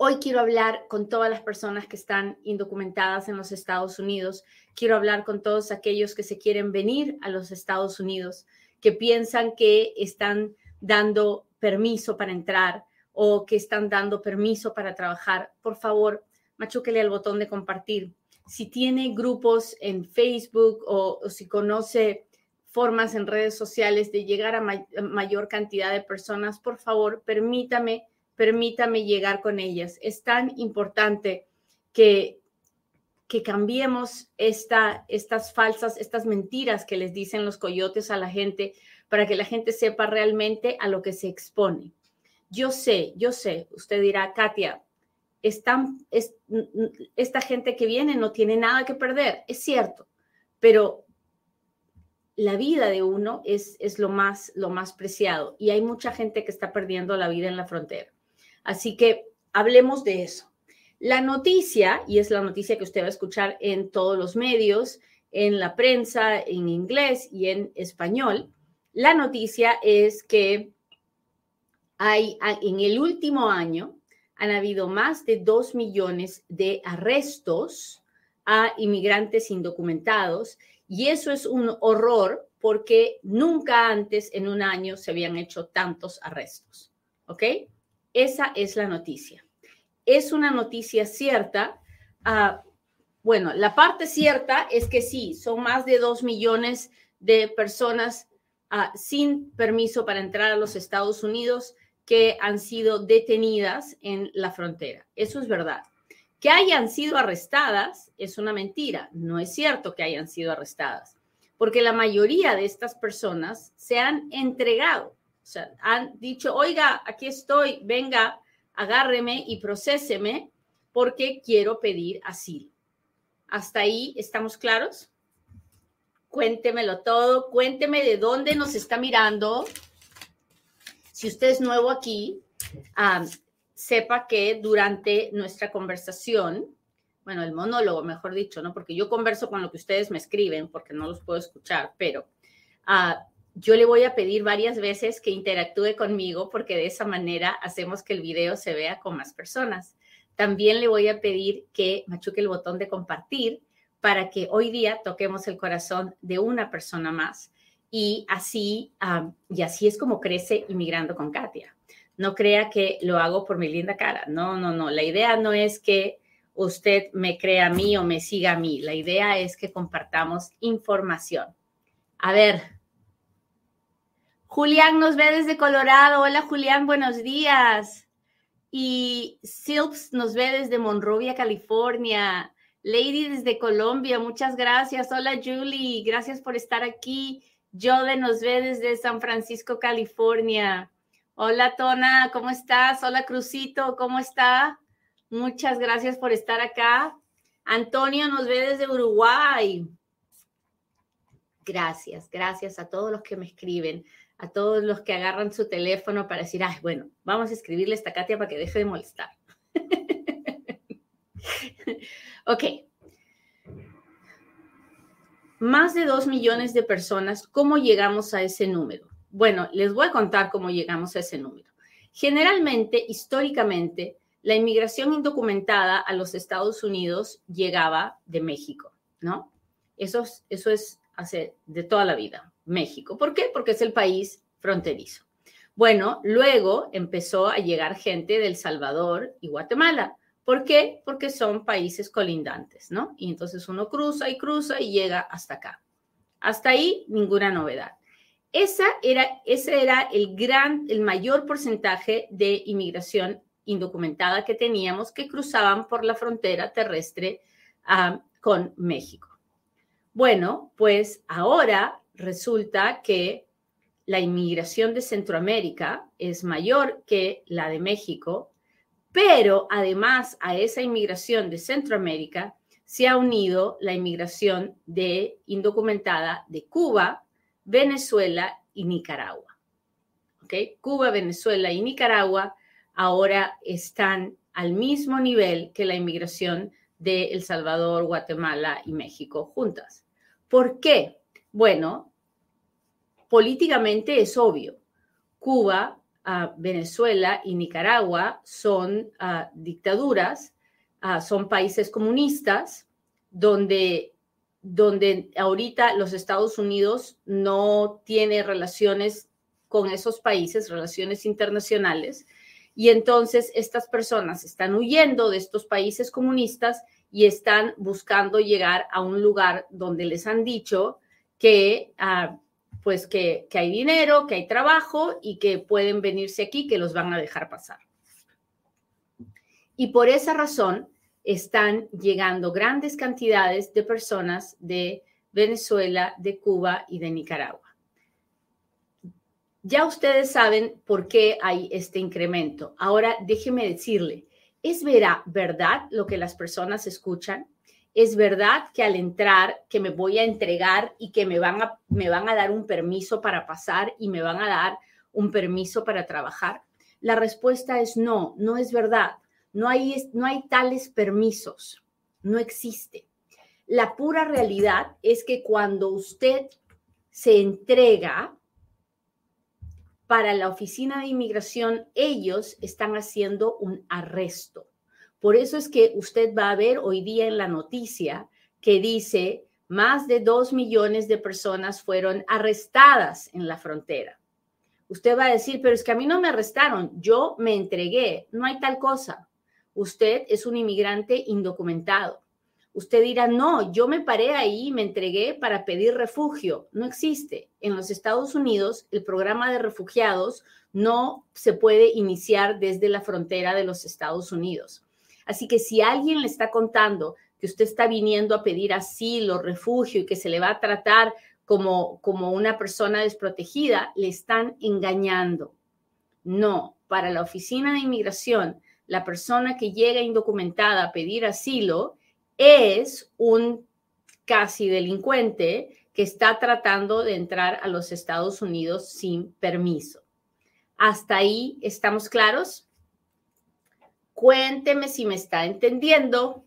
Hoy quiero hablar con todas las personas que están indocumentadas en los Estados Unidos. Quiero hablar con todos aquellos que se quieren venir a los Estados Unidos, que piensan que están dando permiso para entrar o que están dando permiso para trabajar. Por favor, machúquele al botón de compartir. Si tiene grupos en Facebook o, si conoce formas en redes sociales de llegar a mayor cantidad de personas, por favor, permítame, permítame llegar con ellas. Es tan importante que, que cambiemos esta, estas falsas, estas mentiras que les dicen los coyotes a la gente para que la gente sepa realmente a lo que se expone. Yo sé, yo sé, usted dirá, Katia, esta gente que viene no tiene nada que perder, es cierto, pero la vida de uno es, es lo, más, lo más preciado y hay mucha gente que está perdiendo la vida en la frontera. Así que hablemos de eso. La noticia, y es la noticia que usted va a escuchar en todos los medios, en la prensa, en inglés y en español, la noticia es que hay en el último año han habido más de dos millones de arrestos a inmigrantes indocumentados y eso es un horror porque nunca antes en un año se habían hecho tantos arrestos. ¿Ok? Esa es la noticia. Es una noticia cierta. Ah, bueno, la parte cierta es que sí, son más de dos millones de personas ah, sin permiso para entrar a los Estados Unidos que han sido detenidas en la frontera. Eso es verdad. Que hayan sido arrestadas es una mentira. No es cierto que hayan sido arrestadas, porque la mayoría de estas personas se han entregado. Sea, han dicho, oiga, aquí estoy, venga, agárreme y procéseme porque quiero pedir asilo. ¿Hasta ahí estamos claros? Cuéntemelo todo, cuénteme de dónde nos está mirando. Si usted es nuevo aquí, sepa que durante nuestra conversación, bueno, el monólogo, mejor dicho, ¿no? Porque yo converso con lo que ustedes me escriben, porque no los puedo escuchar, pero ah, yo le voy a pedir varias veces que interactúe conmigo, porque de esa manera hacemos que el video se vea con más personas. También le voy a pedir que machuque el botón de compartir para que hoy día toquemos el corazón de una persona más y así, y así es como crece inmigrando con Katia no crea que lo hago por mi linda cara. No, no, no. La idea no es que usted me crea a mí o me siga a mí. La idea es que compartamos información. A ver. Julián nos ve desde Colorado. Hola Julián, buenos días. Y Silps nos ve desde Monrovia, California. Lady desde Colombia, muchas gracias. Hola Julie, gracias por estar aquí. Jode nos ve desde San Francisco, California. Hola Tona, ¿cómo estás? Hola Crucito, ¿cómo está? Muchas gracias por estar acá. Antonio nos ve desde Uruguay. Gracias, gracias a todos los que me escriben, a todos los que agarran su teléfono para decir, ay, bueno, vamos a escribirle esta Katia para que deje de molestar. ok. Más de dos millones de personas, ¿cómo llegamos a ese número? Bueno, les voy a contar cómo llegamos a ese número. Generalmente, históricamente, la inmigración indocumentada a los Estados Unidos llegaba de México, ¿no? Eso, eso es hace de toda la vida, México. ¿Por qué? Porque es el país fronterizo. Bueno, luego empezó a llegar gente del Salvador y Guatemala. ¿Por qué? Porque son países colindantes, ¿no? Y entonces uno cruza y cruza y llega hasta acá. Hasta ahí, ninguna novedad. Esa era, ese era el gran, el mayor porcentaje de inmigración indocumentada que teníamos que cruzaban por la frontera terrestre ah, con México. Bueno, pues ahora resulta que la inmigración de Centroamérica es mayor que la de México, pero además a esa inmigración de Centroamérica se ha unido la inmigración de indocumentada de Cuba, Venezuela y Nicaragua. ¿Okay? Cuba, Venezuela y Nicaragua ahora están al mismo nivel que la inmigración de El Salvador, Guatemala y México juntas. ¿Por qué? Bueno, políticamente es obvio. Cuba, ah, Venezuela y Nicaragua son ah, dictaduras Ah, son países comunistas donde, donde ahorita los Estados Unidos no tiene relaciones con esos países, relaciones internacionales, y entonces estas personas están huyendo de estos países comunistas y están buscando llegar a un lugar donde les han dicho que, pues que, hay dinero, que hay trabajo y que pueden venirse aquí, que los van a dejar pasar. Y por esa razón están llegando grandes cantidades de personas de Venezuela, de Cuba y de Nicaragua. Ya ustedes saben por qué hay este incremento. Ahora déjeme decirle, ¿es verdad lo que las personas escuchan? ¿Es verdad que al entrar, que me voy a entregar y que me van a, me van a dar un permiso para pasar y me van a dar un permiso para trabajar? La respuesta es no, no es verdad. No hay, no hay tales permisos, no existe. La pura realidad es que cuando usted se entrega para la oficina de inmigración, ellos están haciendo un arresto. Por eso es que usted va a ver hoy día en la noticia que dice más de dos millones de personas fueron arrestadas en la frontera. Usted va a decir, pero es que a mí no me arrestaron, yo me entregué, no hay tal cosa usted es un inmigrante indocumentado. Usted dirá, no, yo me paré ahí y me entregué para pedir refugio. No existe. En los Estados Unidos, el programa de refugiados no se puede iniciar desde la frontera de los Estados Unidos. Así que si alguien le está contando que usted está viniendo a pedir asilo, refugio y que se le va a tratar como, como una persona desprotegida, le están engañando. No, para la Oficina de Inmigración, la persona que llega indocumentada a pedir asilo es un casi delincuente que está tratando de entrar a los Estados Unidos sin permiso. ¿Hasta ahí estamos claros? Cuénteme si me está entendiendo.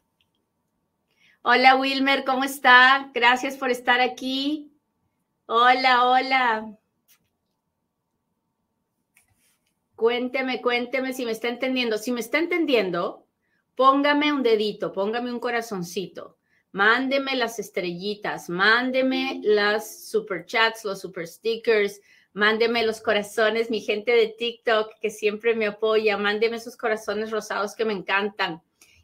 Hola Wilmer, ¿cómo está? Gracias por estar aquí. Hola, hola. Cuénteme, cuénteme si me está entendiendo. Si me está entendiendo, póngame un dedito, póngame un corazoncito, mándeme las estrellitas, mándeme las super chats, los super stickers, mándeme los corazones, mi gente de TikTok que siempre me apoya, mándeme esos corazones rosados que me encantan.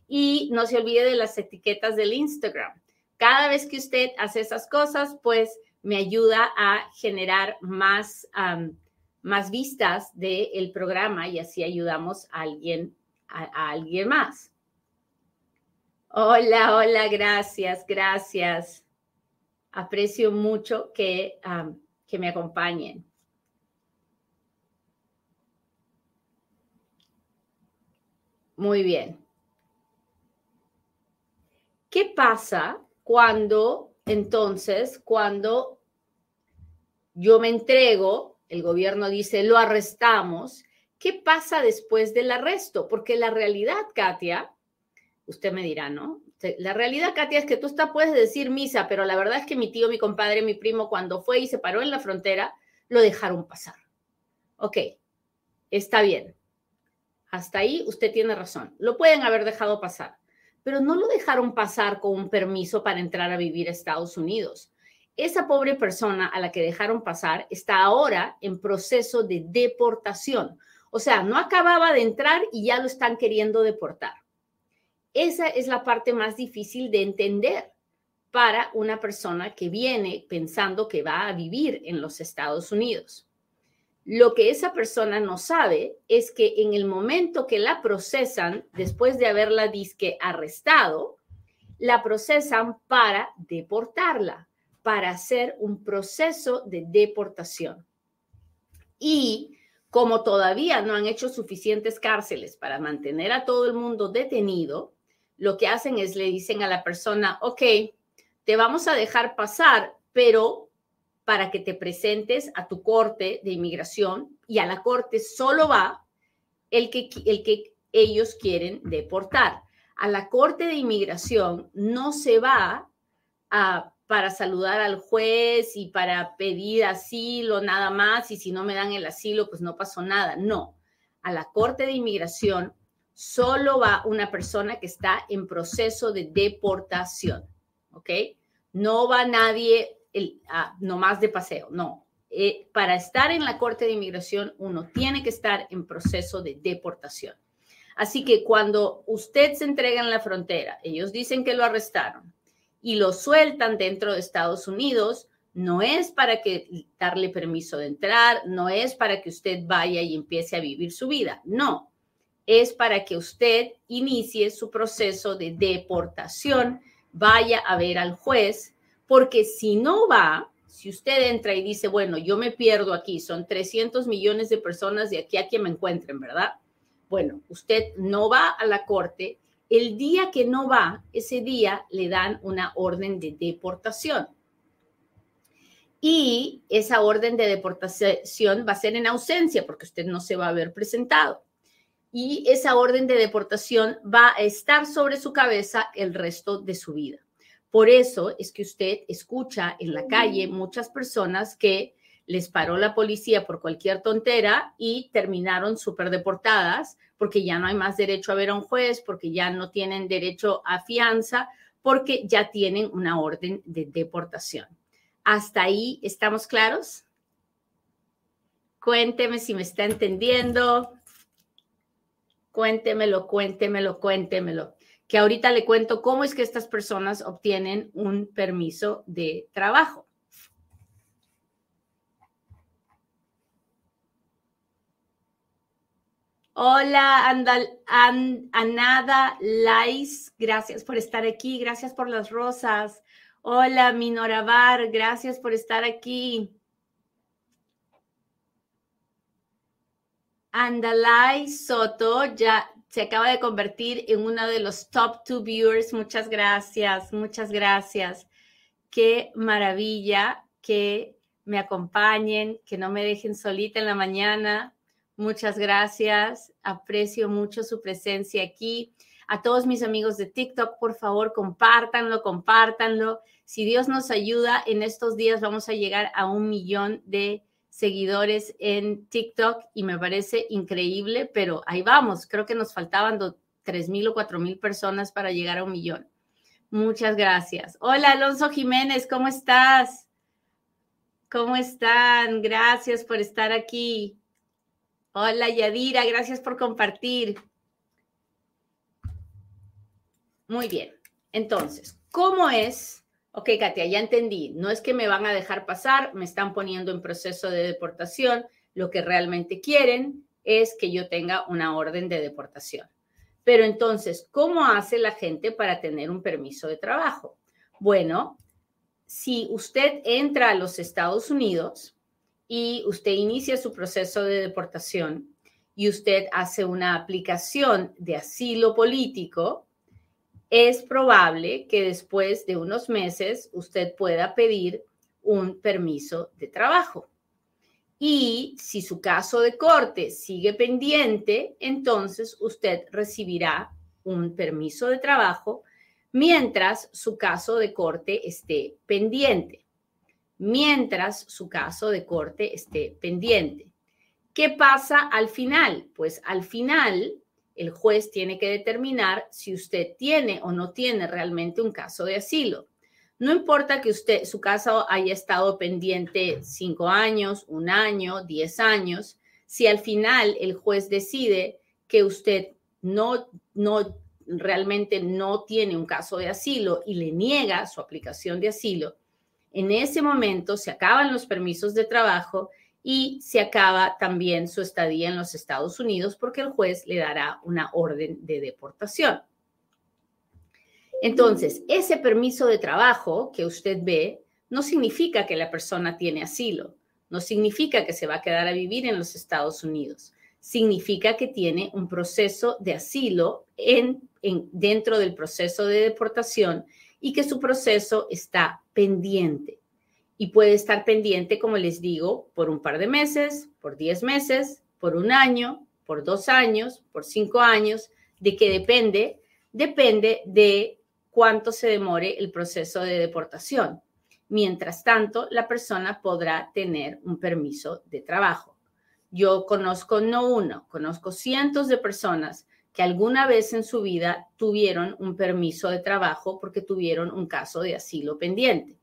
Y no se olvide de las etiquetas del Instagram. Cada vez que usted hace esas cosas, pues me ayuda a generar más más vistas del programa y así ayudamos a alguien, a, alguien más. Hola, hola, gracias, gracias. Aprecio mucho que, que me acompañen. Muy bien. ¿Qué pasa cuando, entonces, cuando yo me entrego el gobierno dice, lo arrestamos, ¿qué pasa después del arresto? Porque la realidad, Katia, usted me dirá, ¿no? La realidad, Katia, es que tú está, puedes decir misa, pero la verdad es que mi tío, mi compadre, mi primo, cuando fue y se paró en la frontera, lo dejaron pasar. Ok, está bien. Hasta ahí usted tiene razón. Lo pueden haber dejado pasar, pero no lo dejaron pasar con un permiso para entrar a vivir a Estados Unidos esa pobre persona a la que dejaron pasar está ahora en proceso de deportación. O sea, no acababa de entrar y ya lo están queriendo deportar. Esa es la parte más difícil de entender para una persona que viene pensando que va a vivir en los Estados Unidos. Lo que esa persona no sabe es que en el momento que la procesan, después de haberla disque arrestado, la procesan para deportarla para hacer un proceso de deportación. Y como todavía no han hecho suficientes cárceles para mantener a todo el mundo detenido, lo que hacen es le dicen a la persona, ok, te vamos a dejar pasar, pero para que te presentes a tu corte de inmigración y a la corte solo va el que, el que ellos quieren deportar. A la corte de inmigración no se va para saludar al juez y para pedir asilo nada más y si no me dan el asilo pues no pasó nada. No, a la corte de inmigración solo va una persona que está en proceso de deportación, ¿ok? No va nadie el, nomás de paseo, no. Eh, para estar en la corte de inmigración uno tiene que estar en proceso de deportación. Así que cuando usted se entrega en la frontera, ellos dicen que lo arrestaron y lo sueltan dentro de Estados Unidos, no es para que darle permiso de entrar, no es para que usted vaya y empiece a vivir su vida, no es para que usted inicie su proceso de deportación, vaya a ver al juez, porque si no va, si usted entra y dice, bueno, yo me pierdo aquí, son 300 millones de personas de aquí a que me encuentren, ¿verdad? Bueno, usted no va a la corte, el día que no va, ese día le dan una orden de deportación. Y esa orden de deportación va a ser en ausencia porque usted no se va a haber presentado y esa orden de deportación va a estar sobre su cabeza el resto de su vida. Por eso es que usted escucha en la calle muchas personas que les paró la policía por cualquier tontera y terminaron súper deportadas porque ya no hay más derecho a ver a un juez, porque ya no tienen derecho a fianza, porque ya tienen una orden de deportación. ¿Hasta ahí estamos claros? Cuénteme si me está entendiendo. Cuéntemelo, cuéntemelo, cuéntemelo. Que ahorita le cuento cómo es que estas personas obtienen un permiso de trabajo. Hola, Andal, Anada Lais, gracias por estar aquí, gracias por las rosas. Hola, Minorabar, gracias por estar aquí. Andalai Soto ya se acaba de convertir en uno de los top two viewers. Muchas gracias, muchas gracias. Qué maravilla que me acompañen, que no me dejen solita en la mañana. Muchas gracias. Aprecio mucho su presencia aquí. A todos mis amigos de TikTok, por favor, compártanlo, compártanlo. Si Dios nos ayuda, en estos días vamos a llegar a un millón de seguidores en TikTok y me parece increíble, pero ahí vamos. Creo que nos faltaban tres mil o cuatro mil personas para llegar a un millón. Muchas gracias. Hola, Alonso Jiménez, ¿cómo estás? ¿Cómo están? Gracias por estar aquí. Hola, Yadira, gracias por compartir. Muy bien. Entonces, ¿cómo es ok, Katia, ya entendí, no es que me van a dejar pasar, me están poniendo en proceso de deportación, lo que realmente quieren es que yo tenga una orden de deportación. Pero entonces, ¿cómo hace la gente para tener un permiso de trabajo? Bueno, si usted entra a los Estados Unidos y usted inicia su proceso de deportación y usted hace una aplicación de asilo político, es probable que después de unos meses usted pueda pedir un permiso de trabajo. Y si su caso de corte sigue pendiente, entonces usted recibirá un permiso de trabajo mientras su caso de corte esté pendiente. Mientras su caso de corte esté pendiente. ¿Qué pasa al final? Pues al final el juez tiene que determinar si usted tiene o no tiene realmente un caso de asilo. No importa que usted, su caso haya estado pendiente cinco años, un año, diez años, si al final el juez decide que usted no, no realmente no tiene un caso de asilo y le niega su aplicación de asilo, en ese momento se acaban los permisos de trabajo y se acaba también su estadía en los Estados Unidos porque el juez le dará una orden de deportación. Entonces, ese permiso de trabajo que usted ve no significa que la persona tiene asilo, no significa que se va a quedar a vivir en los Estados Unidos, significa que tiene un proceso de asilo en, en, dentro del proceso de deportación y que su proceso está pendiente. Y puede estar pendiente, como les digo, por un par de meses, por 10 meses, por un año, por dos años, por cinco años, de qué depende, depende de cuánto se demore el proceso de deportación. Mientras tanto, la persona podrá tener un permiso de trabajo. Yo conozco no uno, conozco cientos de personas que alguna vez en su vida tuvieron un permiso de trabajo porque tuvieron un caso de asilo pendiente.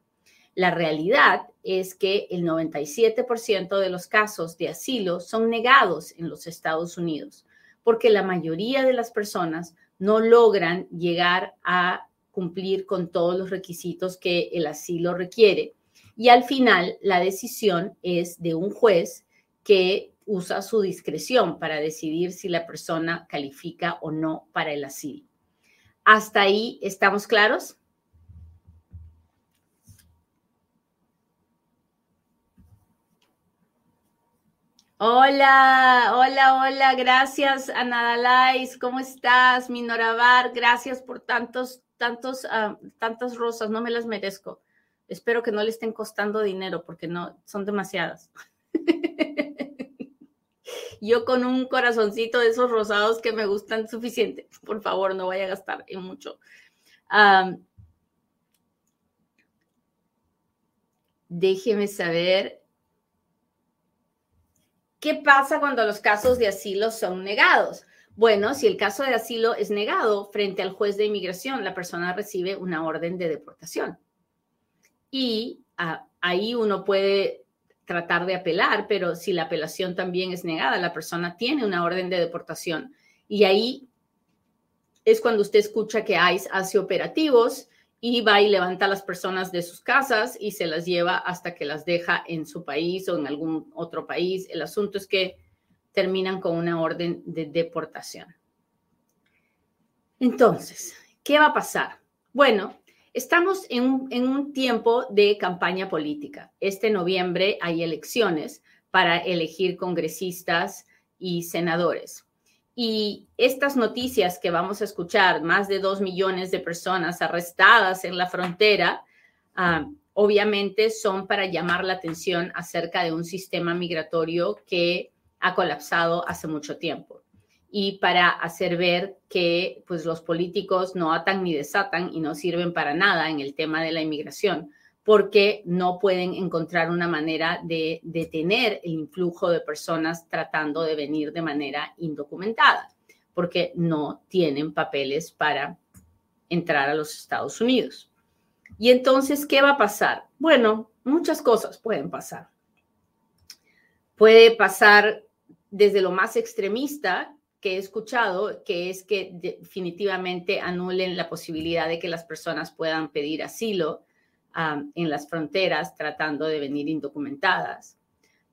La realidad es que el 97% de los casos de asilo son negados en los Estados Unidos porque la mayoría de las personas no logran llegar a cumplir con todos los requisitos que el asilo requiere. Y al final la decisión es de un juez que usa su discreción para decidir si la persona califica o no para el asilo. ¿Hasta ahí estamos claros? Hola, hola, hola, gracias Anadalais, ¿cómo estás? Minorabar, gracias por tantos, tantos, uh, tantas rosas, no me las merezco. Espero que no le estén costando dinero porque no, son demasiadas. Yo con un corazoncito de esos rosados que me gustan suficiente. Por favor, no vaya a gastar en mucho. déjeme saber qué pasa cuando los casos de asilo son negados. Bueno, si el caso de asilo es negado frente al juez de inmigración, la persona recibe una orden de deportación. Y ah, ahí uno puede tratar de apelar, pero si la apelación también es negada, la persona tiene una orden de deportación. Y ahí es cuando usted escucha que ICE hace operativos y va y levanta a las personas de sus casas y se las lleva hasta que las deja en su país o en algún otro país. El asunto es que terminan con una orden de deportación. Entonces, ¿qué va a pasar? Bueno, Estamos en un, tiempo de campaña política. Este noviembre hay elecciones para elegir congresistas y senadores. Y estas noticias que vamos a escuchar, más de dos millones de personas arrestadas en la frontera, ah, obviamente son para llamar la atención acerca de un sistema migratorio que ha colapsado hace mucho tiempo. Y para hacer ver que pues los políticos no atan ni desatan y no sirven para nada en el tema de la inmigración porque no pueden encontrar una manera de detener el influjo de personas tratando de venir de manera indocumentada, porque no tienen papeles para entrar a los Estados Unidos. Y entonces, ¿qué va a pasar? Bueno, muchas cosas pueden pasar. Puede pasar desde lo más extremista, que he escuchado, que es que definitivamente anulen la posibilidad de que las personas puedan pedir asilo en las fronteras tratando de venir indocumentadas.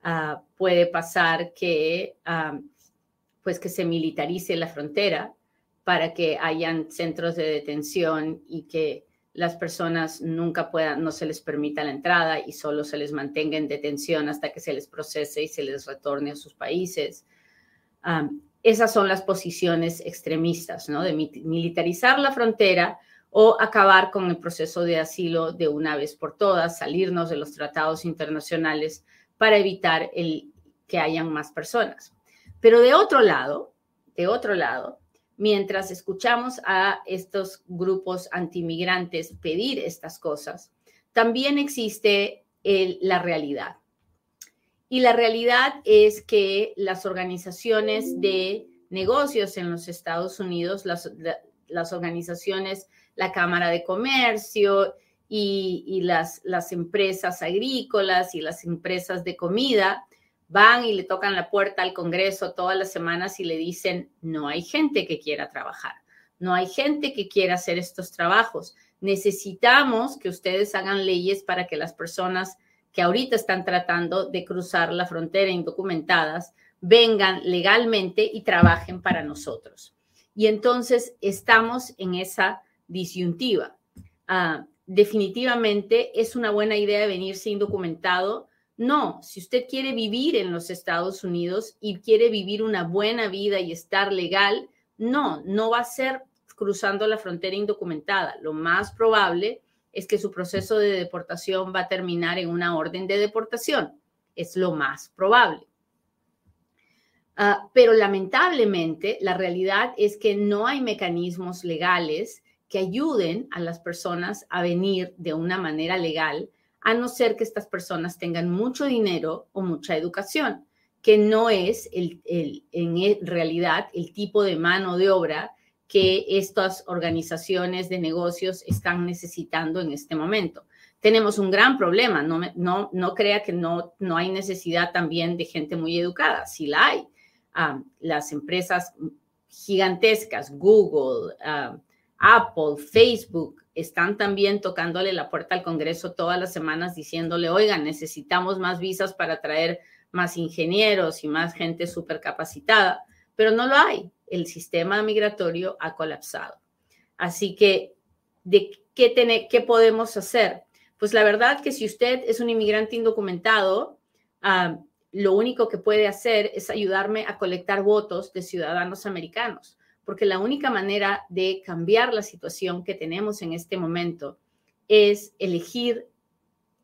Ah, puede pasar que, pues que se militarice la frontera para que hayan centros de detención y que las personas nunca puedan, no se les permita la entrada y solo se les mantenga en detención hasta que se les procese y se les retorne a sus países esas son las posiciones extremistas, ¿no? De militarizar la frontera o acabar con el proceso de asilo de una vez por todas, salirnos de los tratados internacionales para evitar el, que hayan más personas. Pero de otro lado, de otro lado, mientras escuchamos a estos grupos antimigrantes pedir estas cosas, también existe la realidad. Y la realidad es que las organizaciones de negocios en los Estados Unidos, las, organizaciones, la Cámara de Comercio y, las, las empresas agrícolas y las empresas de comida, van y le tocan la puerta al Congreso todas las semanas y le dicen, no hay gente que quiera trabajar, no hay gente que quiera hacer estos trabajos. Necesitamos que ustedes hagan leyes para que las personas que ahorita están tratando de cruzar la frontera indocumentadas vengan legalmente y trabajen para nosotros. Y entonces estamos en esa disyuntiva. Ah, definitivamente es una buena idea venirse indocumentado. No, si usted quiere vivir en los Estados Unidos y quiere vivir una buena vida y estar legal, no, no va a ser cruzando la frontera indocumentada. Lo más probable es que su proceso de deportación va a terminar en una orden de deportación. Es lo más probable. Ah, pero lamentablemente la realidad es que no hay mecanismos legales que ayuden a las personas a venir de una manera legal, a no ser que estas personas tengan mucho dinero o mucha educación, que no es el, en realidad el tipo de mano de obra que estas organizaciones de negocios están necesitando en este momento. Tenemos un gran problema, no, no, no crea que no, no hay necesidad también de gente muy educada, sí la hay. Ah, las empresas gigantescas, Google, ah, Apple, Facebook, están también tocándole la puerta al Congreso todas las semanas diciéndole, oigan, necesitamos más visas para traer más ingenieros y más gente súper capacitada, pero no lo hay. El sistema migratorio ha colapsado. Así que, ¿de qué, qué podemos hacer? Pues la verdad que si usted es un inmigrante indocumentado, ah, lo único que puede hacer es ayudarme a colectar votos de ciudadanos americanos porque la única manera de cambiar la situación que tenemos en este momento es elegir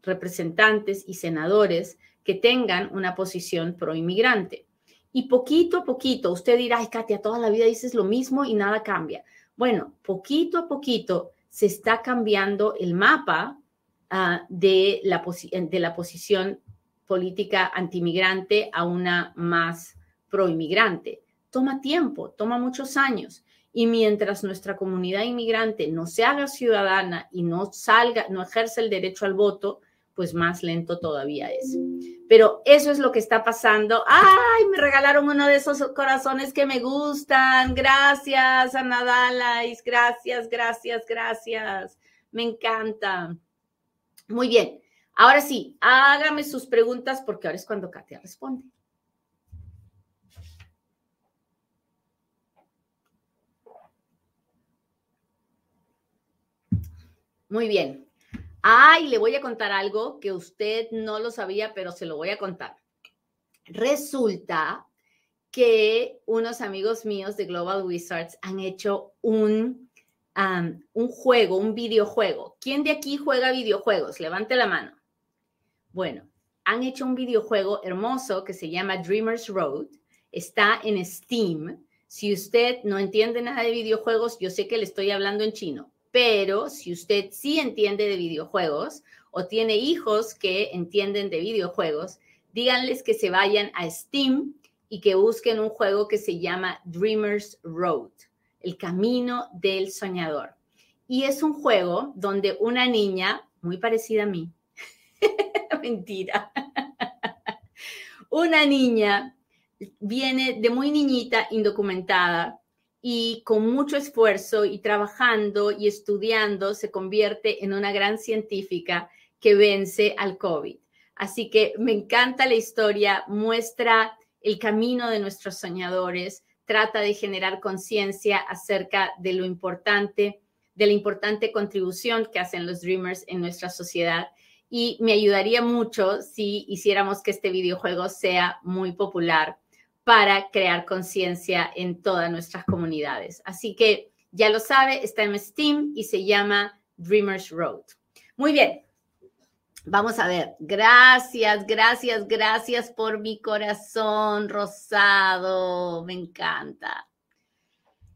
representantes y senadores que tengan una posición pro inmigrante. Y poquito a poquito, usted dirá, ay, Katia, toda la vida dices lo mismo y nada cambia. Bueno, poquito a poquito se está cambiando el mapa de, la de la posición política antimigrante a una más pro inmigrante toma tiempo, toma muchos años. Y mientras nuestra comunidad inmigrante no se haga ciudadana y no salga, no ejerce el derecho al voto, pues más lento todavía es. Pero eso es lo que está pasando. ¡Ay! Me regalaron uno de esos corazones que me gustan. Gracias, Ana Dalais. Gracias, gracias, gracias. Me encanta. Muy bien. Ahora sí, hágame sus preguntas porque ahora es cuando Katia responde. Muy bien. Ay, le voy a contar algo que usted no lo sabía, pero se lo voy a contar. Resulta que unos amigos míos de Global Wizards han hecho un, un juego, un videojuego. ¿Quién de aquí juega videojuegos? Levante la mano. Bueno, han hecho un videojuego hermoso que se llama Dreamers Road. Está en Steam. Si usted no entiende nada de videojuegos, yo sé que le estoy hablando en chino, pero si usted sí entiende de videojuegos o tiene hijos que entienden de videojuegos, díganles que se vayan a Steam y que busquen un juego que se llama Dreamers Road, el camino del soñador. Y es un juego donde una niña, muy parecida a mí, mentira, una niña viene de muy niñita, indocumentada, y con mucho esfuerzo y trabajando y estudiando se convierte en una gran científica que vence al COVID. Así que me encanta la historia, muestra el camino de nuestros soñadores, trata de generar conciencia acerca de lo importante, de la importante contribución que hacen los Dreamers en nuestra sociedad. Y me ayudaría mucho si hiciéramos que este videojuego sea muy popular para crear conciencia en todas nuestras comunidades. Así que ya lo sabe, está en Steam y se llama Dreamers Road. Muy bien, vamos a ver. Gracias, gracias, gracias por mi corazón rosado. Me encanta.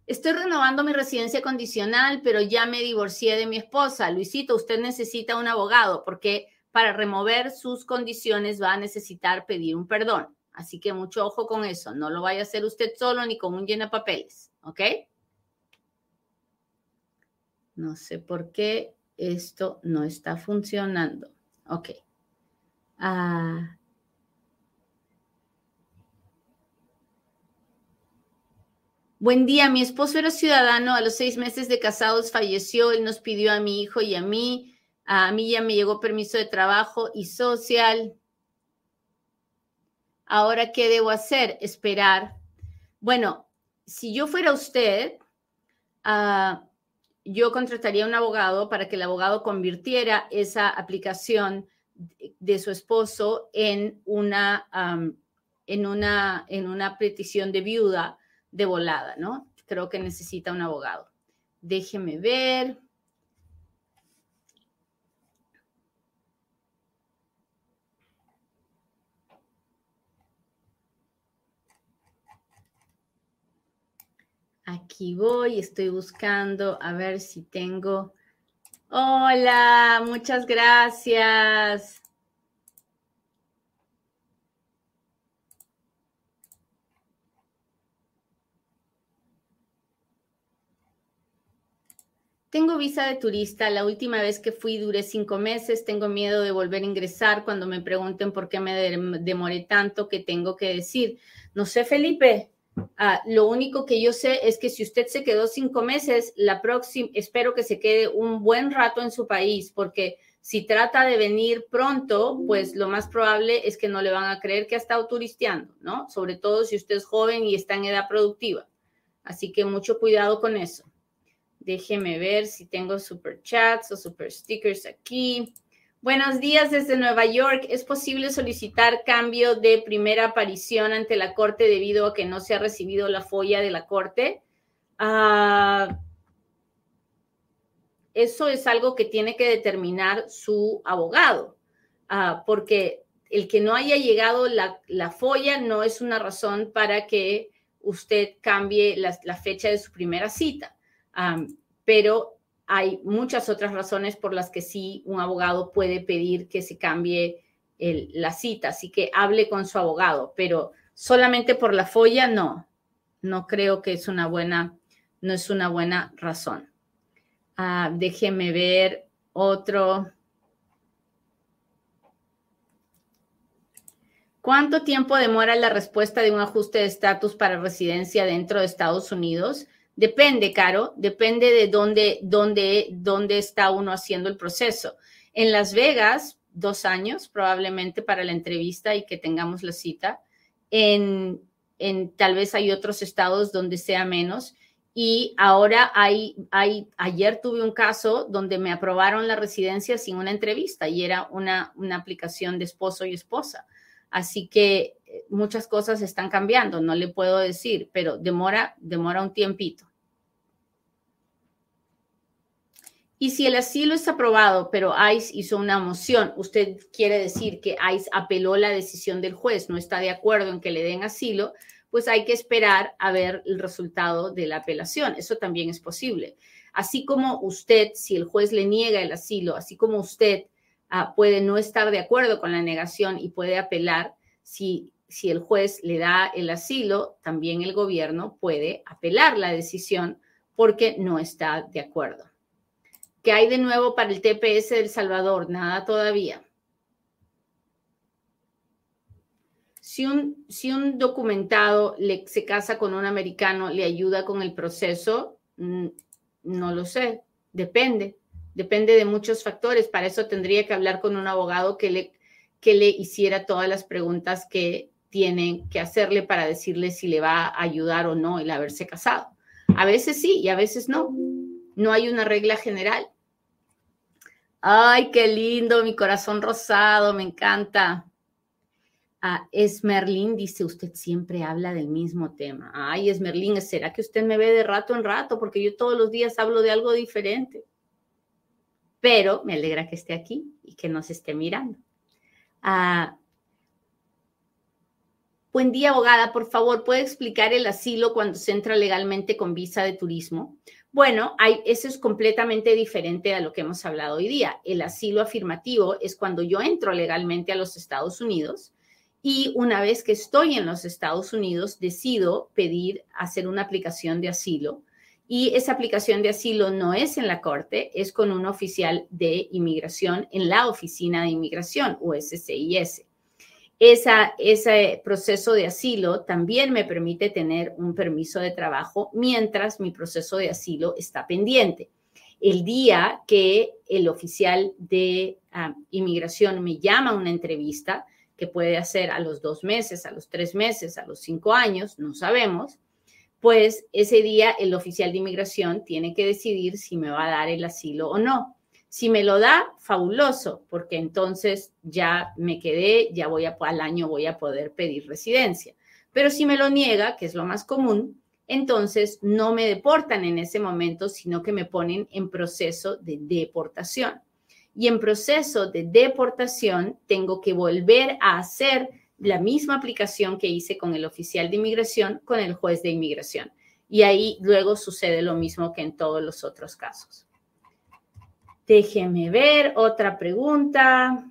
Estoy renovando mi residencia condicional, pero ya me divorcié de mi esposa. Luisito, usted necesita un abogado porque para remover sus condiciones va a necesitar pedir un perdón. Así que mucho ojo con eso. No lo vaya a hacer usted solo ni con un llena papeles. ¿Ok? No sé por qué esto no está funcionando. Ok. Ah. Buen día, mi esposo era ciudadano, a los seis meses de casados falleció, él nos pidió a mi hijo y a mí, a mí ya me llegó permiso de trabajo y social. Ahora, ¿qué debo hacer? Esperar. Bueno, si yo fuera usted, ah, yo contrataría a un abogado para que el abogado convirtiera esa aplicación de su esposo en una, en una, en una petición de viuda de volada, ¿no? Creo que necesita un abogado. déjeme ver. Aquí voy, estoy buscando a ver si tengo. Hola, muchas gracias. Tengo visa de turista. La última vez que fui duré cinco meses. Tengo miedo de volver a ingresar cuando me pregunten por qué me demoré tanto. ¿Qué tengo que decir? No sé, Felipe. Ah, lo único que yo sé es que si usted se quedó cinco meses, la próxima, espero que se quede un buen rato en su país, porque si trata de venir pronto, pues lo más probable es que no le van a creer que ha estado turisteando, ¿no? Sobre todo si usted es joven y está en edad productiva. Así que mucho cuidado con eso. Déjeme ver si tengo super chats o super stickers aquí. Buenos días desde Nueva York. ¿Es posible solicitar cambio de primera aparición ante la Corte debido a que no se ha recibido la folla de la Corte? Ah, eso es algo que tiene que determinar su abogado, ah, porque el que no haya llegado la, la, folla no es una razón para que usted cambie la, fecha de su primera cita. Ah, pero hay muchas otras razones por las que sí un abogado puede pedir que se cambie la cita, así que hable con su abogado, pero solamente por la folla no, no creo que es una buena, no es una buena razón. Ah, déjeme ver otro. ¿Cuánto tiempo demora la respuesta de un ajuste de estatus para residencia dentro de Estados Unidos? Depende, Caro, depende de dónde, dónde, dónde está uno haciendo el proceso. En Las Vegas, dos años probablemente para la entrevista y que tengamos la cita. En, en tal vez hay otros estados donde sea menos. Y ahora hay, hay, ayer tuve un caso donde me aprobaron la residencia sin una entrevista y era una, una aplicación de esposo y esposa. Así que muchas cosas están cambiando, no le puedo decir, pero demora, demora un tiempito. Y si el asilo es aprobado, pero ICE hizo una moción, usted quiere decir que ICE apeló la decisión del juez, no está de acuerdo en que le den asilo, pues hay que esperar a ver el resultado de la apelación. Eso también es posible. Así como usted, si el juez le niega el asilo, así como usted ah, puede no estar de acuerdo con la negación y puede apelar, si, si el juez le da el asilo, también el gobierno puede apelar la decisión porque no está de acuerdo. ¿Qué hay de nuevo para el TPS del Salvador? Nada todavía. Si un, si un documentado se casa con un americano, ¿le ayuda con el proceso? Mm, no lo sé, depende, depende de muchos factores. Para eso tendría que hablar con un abogado que le, que le hiciera todas las preguntas que tienen que hacerle para decirle si le va a ayudar o no el haberse casado. A veces sí y a veces no. No hay una regla general. Ay, qué lindo, mi corazón rosado, me encanta. Ah, Esmerlín dice, usted siempre habla del mismo tema. Ay, Esmerlín, ¿será que usted me ve de rato en rato? Porque yo todos los días hablo de algo diferente. Pero me alegra que esté aquí y que nos esté mirando. Ah, Buen día, abogada. Por favor, ¿puede explicar el asilo cuando se entra legalmente con visa de turismo? Bueno, eso es completamente diferente a lo que hemos hablado hoy día. El asilo afirmativo es cuando yo entro legalmente a los Estados Unidos y una vez que estoy en los Estados Unidos decido pedir hacer una aplicación de asilo y esa aplicación de asilo no es en la corte, es con un oficial de inmigración en la oficina de inmigración, USCIS ese proceso de asilo también me permite tener un permiso de trabajo mientras mi proceso de asilo está pendiente. El día que el oficial de ah, inmigración me llama a una entrevista, que puede hacer a los dos meses, a los tres meses, a los cinco años, no sabemos, pues ese día el oficial de inmigración tiene que decidir si me va a dar el asilo o no. Si me lo da, fabuloso, porque entonces ya me quedé, ya voy a, al año voy a poder pedir residencia. Pero si me lo niega, que es lo más común, entonces no me deportan en ese momento, sino que me ponen en proceso de deportación. Y en proceso de deportación tengo que volver a hacer la misma aplicación que hice con el oficial de inmigración, con el juez de inmigración. Y ahí luego sucede lo mismo que en todos los otros casos. Déjeme ver otra pregunta.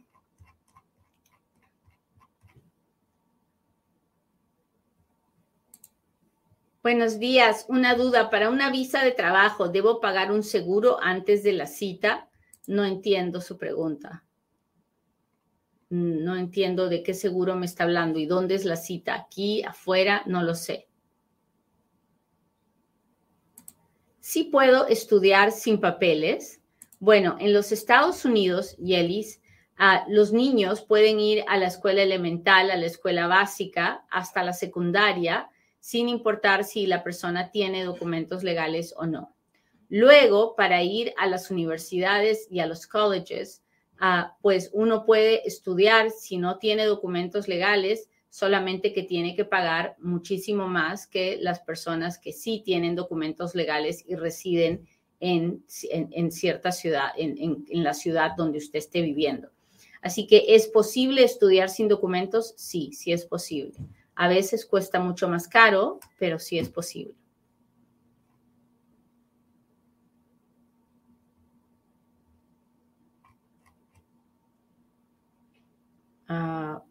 Buenos días. Una duda. Para una visa de trabajo, ¿debo pagar un seguro antes de la cita? No entiendo su pregunta. No entiendo de qué seguro me está hablando y dónde es la cita. Aquí, afuera, no lo sé. Sí puedo estudiar sin papeles. Bueno, en los Estados Unidos, Yelis, ah, los niños pueden ir a la escuela elemental, a la escuela básica, hasta la secundaria sin importar si la persona tiene documentos legales o no. Luego, para ir a las universidades y a los colleges, ah, pues uno puede estudiar si no tiene documentos legales, solamente que tiene que pagar muchísimo más que las personas que sí tienen documentos legales y residen en, cierta ciudad, en la ciudad donde usted esté viviendo. Así que es posible estudiar sin documentos, sí, sí es posible. A veces cuesta mucho más caro, pero sí es posible. Ah.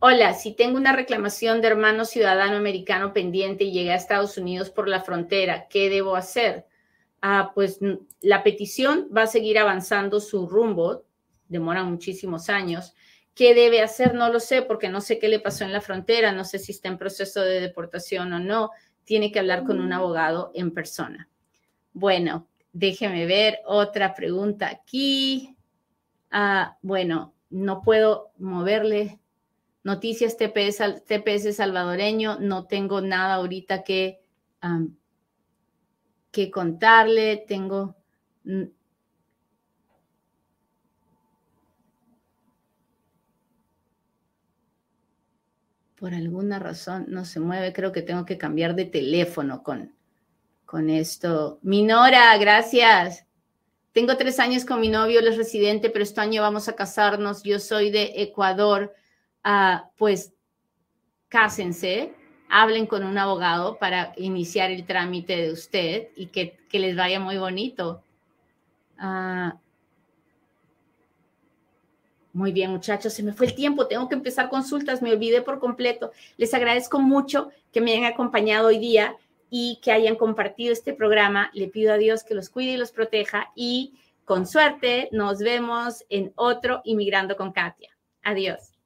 Hola, si tengo una reclamación de hermano ciudadano americano pendiente y llegué a Estados Unidos por la frontera, ¿qué debo hacer? Ah, pues la petición va a seguir avanzando su rumbo, demora muchísimos años, ¿Qué debe hacer? No lo sé porque no sé qué le pasó en la frontera, no sé si está en proceso de deportación o no. Tiene que hablar con un mm. abogado en persona. Bueno, déjeme ver otra pregunta aquí. Ah, bueno, no puedo moverle noticias TPS, TPS salvadoreño. No tengo nada ahorita que, que contarle. Tengo por alguna razón no se mueve. Creo que tengo que cambiar de teléfono con, con esto. Minora, gracias. Tengo tres años con mi novio, él es residente, pero este año vamos a casarnos. Yo soy de Ecuador. Ah, pues cásense, hablen con un abogado para iniciar el trámite de usted y que, les vaya muy bonito. Ah, muy bien, muchachos, se me fue el tiempo, tengo que empezar consultas, me olvidé por completo. Les agradezco mucho que me hayan acompañado hoy día y que hayan compartido este programa. Le pido a Dios que los cuide y los proteja y con suerte nos vemos en otro Inmigrando con Katia. Adiós.